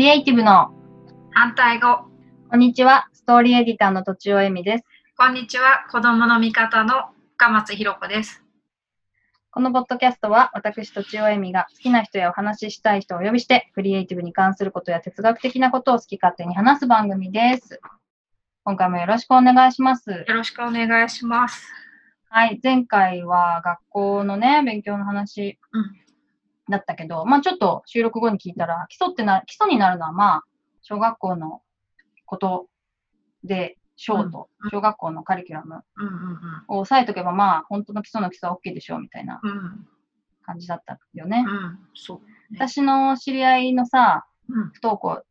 リエイティブの反対語。こんにちは。ストーリーエディターのとちおえみです。こんにちは。子供の味方の深松ひろ子です。このポッドキャストは私とちおえみが好きな人やお話ししたい人をお呼びして、クリエイティブに関することや哲学的なことを好き勝手に話す番組です。今回もよろしくお願いします。よろしくお願いします。はい。前回は学校のね、勉強の話うんだったけど、まあちょっと収録後に聞いたら、基礎ってな、基礎になるのはまあ、小学校のことで、小とうん小学校のカリキュラムを押さえとけば、まあ、本当の基礎の基礎は OK でしょうみたいな。感じだったよね。うん。そう。ね、私の知り合いのさ、うん。不登校、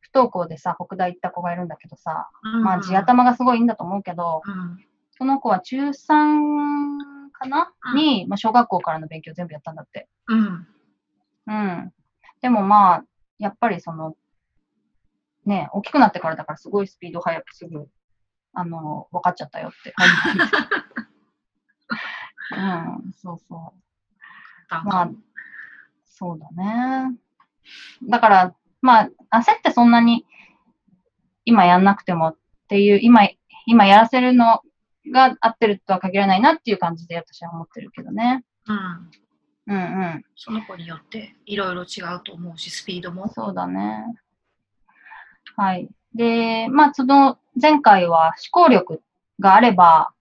不登校でさ、北大行った子がいるんだけどさ、うんまあ地頭がすごいいいんだと思うけど、うん。その子は中3かな、うんに、まあ、小学校からの勉強全部やったんだって。うん。うん。でもまあ、やっぱりその、ね、大きくなってからだからすごいスピード速くすぐ、あの、分かっちゃったよって。うん、そうそう。まあか、そうだね。だから、まあ、焦ってそんなに今やんなくてもっていう、今、今やらせるのが合ってるとは限らないなっていう感じで私は思ってるけどね。うん。うんうん。その子によっていろいろ違うと思うし、スピードも。そうだね。はい。で、まあ、その前回は思考力があれば、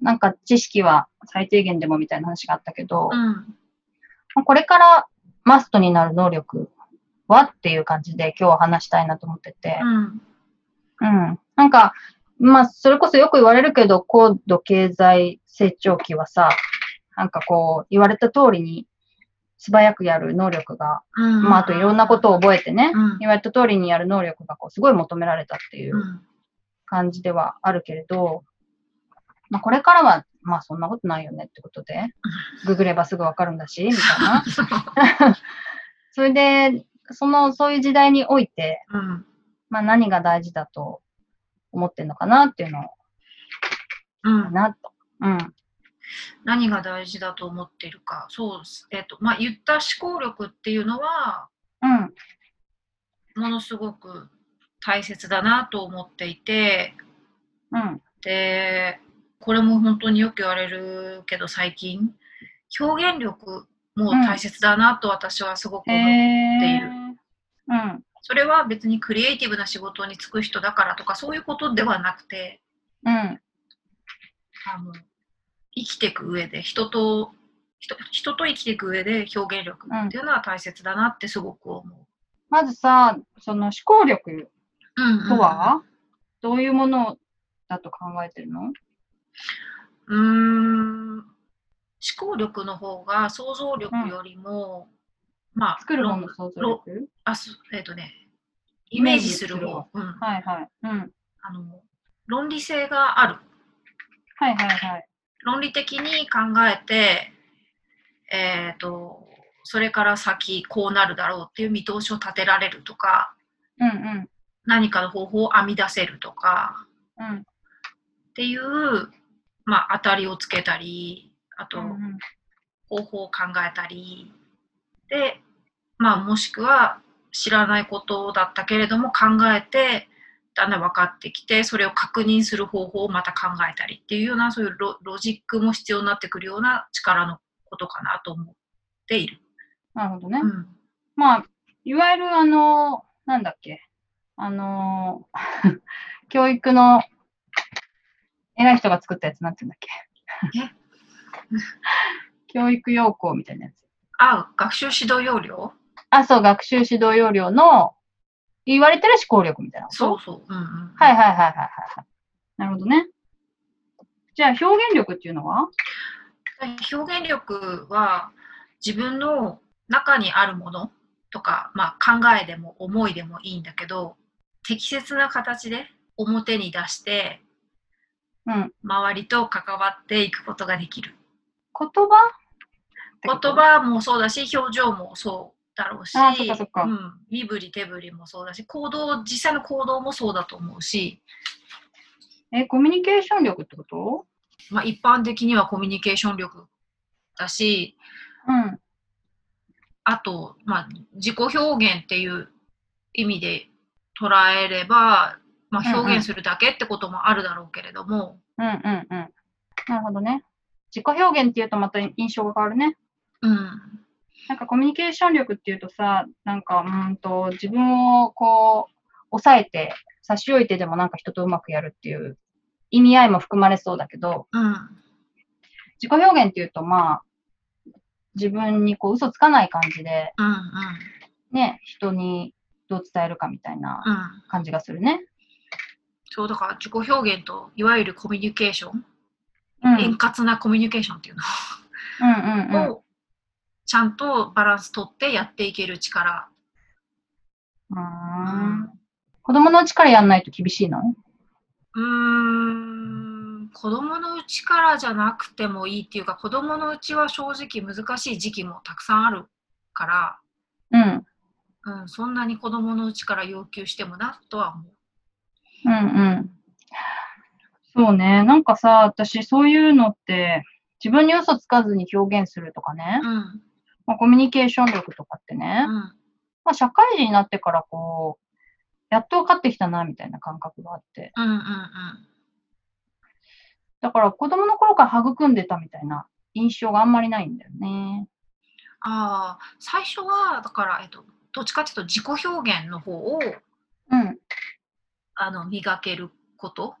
なんか知識は最低限でもみたいな話があったけど、うん。まあこれからマストになる能力はっていう感じで今日は話したいなと思ってて、うん。うん。なんか、まあ、それこそよく言われるけど、高度経済成長期はさ、なんかこう、言われた通りに素早くやる能力が、うん。まあ、あといろんなことを覚えてね、うん。言われた通りにやる能力がこうすごい求められたっていううん。感じではあるけれど、まあ、これからは、まあ、そんなことないよねってことで、ググればすぐわかるんだし、みたいな。それで、その、そういう時代において、うん。まあ、何が大事だと思ってるのかなっていうのを、うん。なと。うん。何が大事だと思っているか。そう。えっ、と、まあ、言った思考力っていうのは、うん。ものすごく大切だなと思っていて、うん。で、これも本当によく言われるけど最近、表現力も大切だなと私はすごくへ思っている。ーうん。それは別にクリエイティブな仕事に就く人だからとかそういうことではなくて、うん。あの生きていく上で人と人人と生きていく上で表現力っていうのは大切だなってすごく思う。まずさ、その思考力うんうんとは、どういうものだと考えてるの？うーん。思考力の方が想像力よりも、まあ作るろ方の想像力？あすえっ、とねイメージする方、うん、はいはい。うん。あの論理性がある。はいはいはい。論理的に考えてえっ、とそれから先こうなるだろうっていう見通しを立てられるとかうんうん。何かの方法を編み出せるとかうん。っていう、まあ、当たりをつけたりあと、方法を考えたりで、まあ、もしくは知らないことだったけれども考えてだんだん分かってきてそれを確認する方法をまた考えたりっていうようなそういうロロジックも必要になってくるような力のことかなと思っている。なるほどね。うんまあ、いわゆるあの、なんだっけ、あの、教育の偉い人が作ったやつなんて言うんだっけ。え？教育要項みたいなやつ。あ学習指導要領？あ、そう、学習指導要領の言われてる思考力みたいなこと？そうそう。うんうん、はいはいはいはいはいはい。なるほどね。じゃあ表現力っていうのは？表現力は自分の中にあるものとか、まあ、考えでも思いでもいいんだけど適切な形で表に出してうん。周りと関わっていくことができる言葉言葉もそうだし表情もそうだろうしうん、身振り手振りもそうだし行動実際の行動もそうだと思うし、え、コミュニケーション力ってこと？まあ、一般的にはコミュニケーション力だしうん。あと、まあ、自己表現っていう意味で捉えれば、まあ、表現するだけってこともあるだろうけれども、うんうんうん。なるほどね。自己表現っていうとまた印象が変わるね。うん、なんかコミュニケーション力っていうとさ、なんか、うーんと、自分をこう、抑えて、差し置いてでもなんか人とうまくやるっていう意味合いも含まれそうだけど、うん、自己表現っていうとまあ、自分にこう嘘つかない感じで、うん、うん、ね、人にどう伝えるかみたいなうん。感じがするね。そうだから自己表現といわゆるコミュニケーション、うん。うん円滑なコミュニケーションっていううんうん。のをちゃんとバランス取ってやっていける力。うーん子供のうちからやんないと厳しいの？うーん子供のうちからじゃなくてもいいっていうか子供のうちは正直難しい時期もたくさんあるから、うん。うん、そんなに子供のうちから要求してもなとは思う。うんうん。そうね。なんかさ、私そういうのって、自分に嘘つかずに表現するとかね、うんまあ、コミュニケーション力とかってね、うんまあ、社会人になってからこう、やっと分かってきたな、みたいな感覚があって。うんうんだから子供の頃から育んでたみたいな印象があんまりないんだよね。ああ最初はだから、えっと、どっちかっていうと自己表現の方をうん。あの磨けること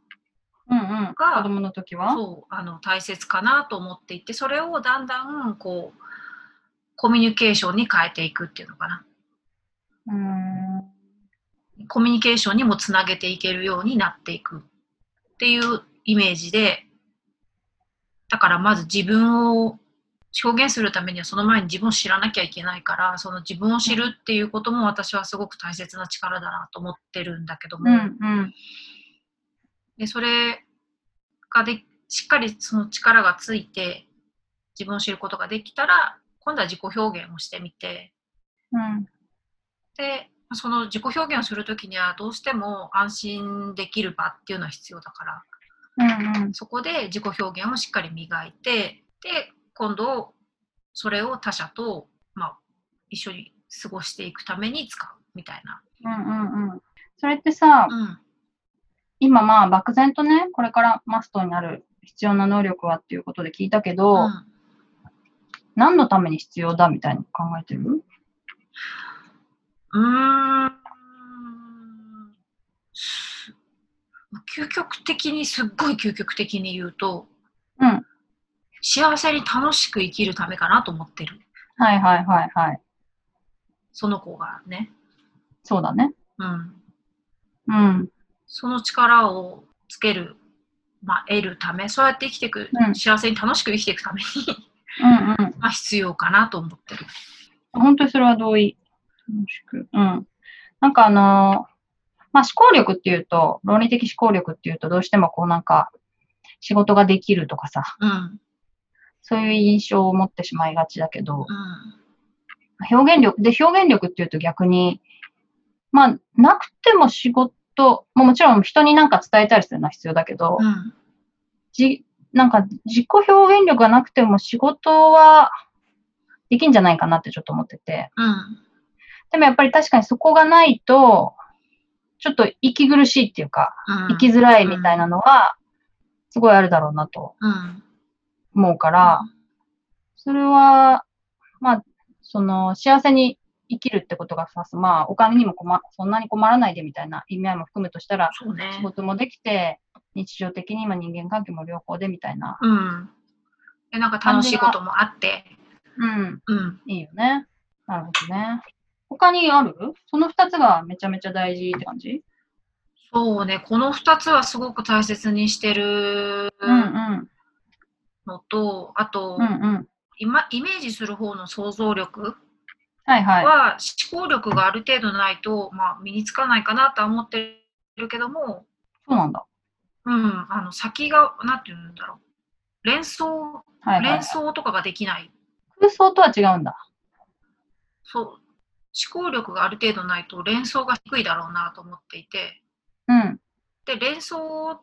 うんうん。が子供の時はそうあの大切かなと思っていてそれをだんだんこうコミュニケーションに変えていくっていうのかなうーん。コミュニケーションにもつなげていけるようになっていくっていうイメージでだからまず自分を表現するためにはその前に自分を知らなきゃいけないからその自分を知るっていうことも私はすごく大切な力だなと思ってるんだけども、うんうん。でそれがでしっかりその力がついて自分を知ることができたら今度は自己表現をしてみてうん。でその自己表現をするときにはどうしても安心できる場っていうのは必要だからうんうん。そこで自己表現をしっかり磨いてで今度それを他者と、まあ、一緒に過ごしていくために使うみたいな。うんうんうん。それってさ、うん今まあ漠然とね、これからマストになる必要な能力はっていうことで聞いたけど、うん何のために必要だみたいに考えてる？うーん。す究極的にすっごい究極的に言うと、うん。幸せに楽しく生きるためかなと思ってる。はいはいはいはい。その子がね、そうだね。うん、うん。その力をつける、まあ、得るためそうやって生きていく、うん。幸せに楽しく生きていくためにうんうん。まあ必要かなと思ってる。本当にそれは同意。楽しく。うん。なんかあのーまあ思考力っていうと、論理的思考力っていうと、どうしてもこうなんか、仕事ができるとかさ、うんそういう印象を持ってしまいがちだけど、うん表現力、で、表現力っていうと逆に、まあ、なくても仕事、ももちろん人になんか伝えたりするのは必要だけど、うんじ、なんか自己表現力がなくても仕事はできんじゃないかなってちょっと思ってて。うんでもやっぱり確かにそこがないと、ちょっと息苦しいっていうか、うん生きづらいみたいなのは、すごいあるだろうなとうん思うから、それは、まあ、その、幸せに生きるってことがさ、まあ、お金にも困、そんなに困らないでみたいな意味合いも含むとしたら、ね仕。事もできて、日常的に今人間関係も良好でみたいな。うん。で、なんか楽しいこともあって、うん、うん。いいよね。なるほどね。他にある？その二つがめちゃめちゃ大事って感じ？そうね、この2つはすごく大切にしてるうんうん。のと、あと、うんうん。今イメージする方の想像力はいはい。は思考力がある程度ないと、まあ、身につかないかなとは思ってるけども、そうなんだ。うん、あの先が、なんていうんだろう。連想、はいはい、連想とかができない。空想とは違うんだ。そう。思考力がある程度ないと連想が低いだろうなと思っていて、うん。で、連想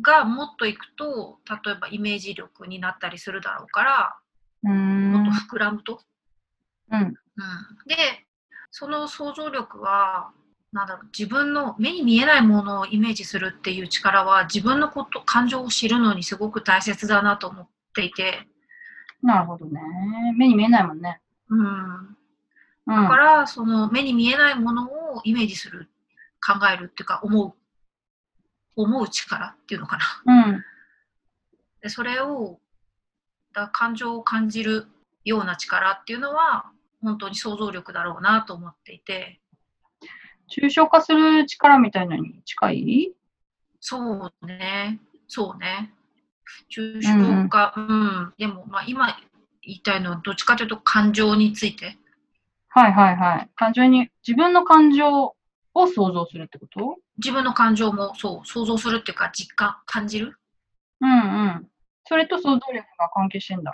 がもっといくと、例えばイメージ力になったりするだろうから、うーん。もっと膨らむと。うん。うん、で、その想像力はなんだろう自分の目に見えないものをイメージするっていう力は自分のこと感情を知るのにすごく大切だなと思っていて、なるほどね。目に見えないもんね。うん、うん。だからその目に見えないものをイメージする考えるっていうか思う思う力っていうのかな。うん。でそれをだ感情を感じるような力っていうのは本当に想像力だろうなと思っていて抽象化する力みたいのに近い？そうね。そうね。抽象化。うん、でもまあ今言いたいのはどっちかというと感情について。はいはいはい。感情に、自分の感情を想像するってこと？自分の感情もそう想像するっていうか実感感じる、うんうん。それと想像力が関係してんだ。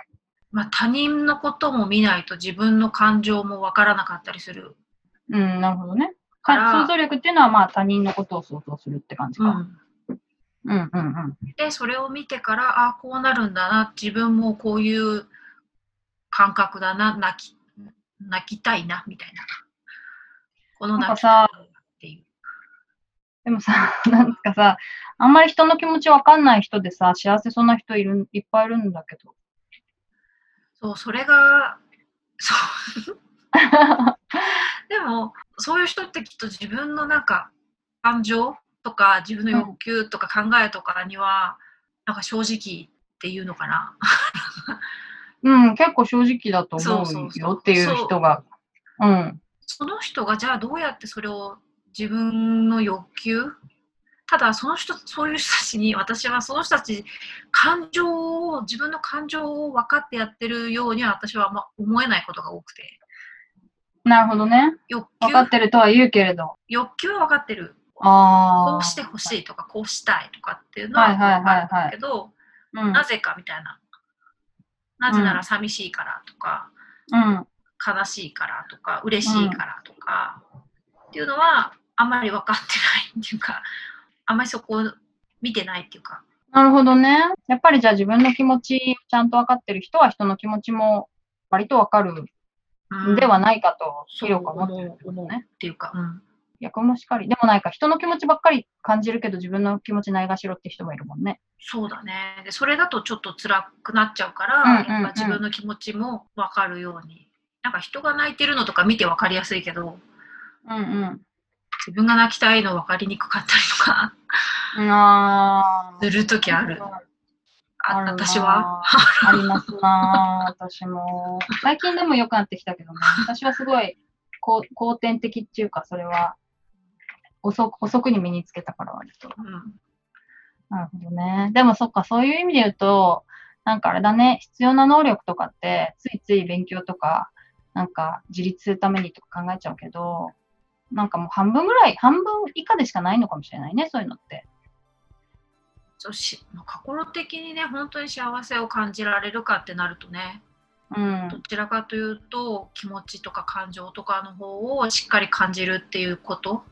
まあ、他人のことも見ないと自分の感情もわからなかったりする、うん、なるほどね。想像力っていうのはまあ他人のことを想像するって感じか。うん、うんうんうん。でそれを見てからあこうなるんだな自分もこういう感覚だな泣き泣きたいなみたいなこの泣きたいなっていうでもさ、なんかさ、あんまり人の気持ちわかんない人でさ、幸せそうな人いるいっぱいいるんだけど。そうそれがそう でもそういう人ってきっと自分のなんか感情とか自分の欲求とか考えとかには、なんか正直っていうのかな。うん、結構正直だと思うよっていう人が。うん。その人がじゃあどうやってそれを自分の欲求？ただその人そういう人たちに私はその人たち感情を自分の感情を分かってやってるようには私はあんま思えないことが多くてなるほどね。欲求分かってるとは言うけれど。欲求は分かってるああ。こうしてほしいとかこうしたいとかっていうのははいはいはいはい分かるんだけどうん。なぜかみたいななぜなら寂しいからとか、うん。悲しいからとか嬉しいからとか、っていうのはあんまり分かってないっていうかあんまりそこを見てないっていうかなるほどね。やっぱりじゃあ自分の気持ちちゃんと分かってる人は人の気持ちも割と分かるんではないかと、広く思ってるね。っていうか、うん、逆もしかり。でもないか、人の気持ちばっかり感じるけど自分の気持ちないがしろって人もいるもんね。そうだね。でそれだとちょっと辛くなっちゃうから、うんうんうん。やっぱ自分の気持ちも分かるように。なんか人が泣いてるのとか見て分かりやすいけどうん自分が泣きたいの分かりにくかったりとかする時あるあ私は？ありますなぁ私も。最近でも良くなってきたけどね。私はすごい後後天的っていうか、それは遅く遅くに身につけたから割と。うんなるほどね。でもそっか、そういう意味で言うと、なんかあれだね、必要な能力とかって、ついつい勉強とか、なんか自立するためにとか考えちゃうけど、なんかもう半分ぐらい、半分以下でしかないのかもしれないね、そういうのって。そうし心的にね本当に幸せを感じられるかってなるとねうん。どちらかというと気持ちとか感情とかの方をしっかり感じるっていうこと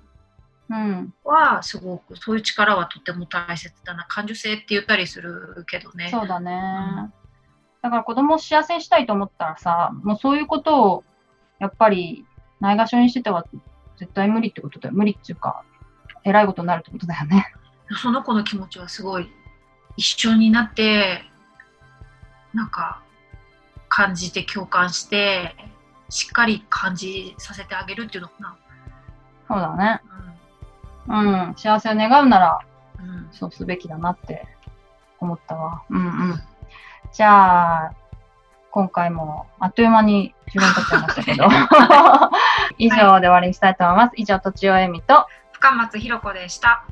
うん。はすごくそういう力はとても大切だな感受性って言ったりするけどねそうだね。うんだから子供を幸せにしたいと思ったらさ、もうそういうことを、やっぱり、ないがしろにしてては絶対無理ってことだよ。無理っていうか、偉いことになるってことだよね。その子の気持ちはすごい一緒になってなんか感じて共感してしっかり感じさせてあげるっていうのかな。そうだね。うん。幸せを願うなら、うんうんそうすべきだなって思ったわ。うんうん。じゃあ、今回もあっという間に時間経っちゃいましたけど、以上で終わりにしたいと思います。以上、とちおえみと、深松ひろ子でした。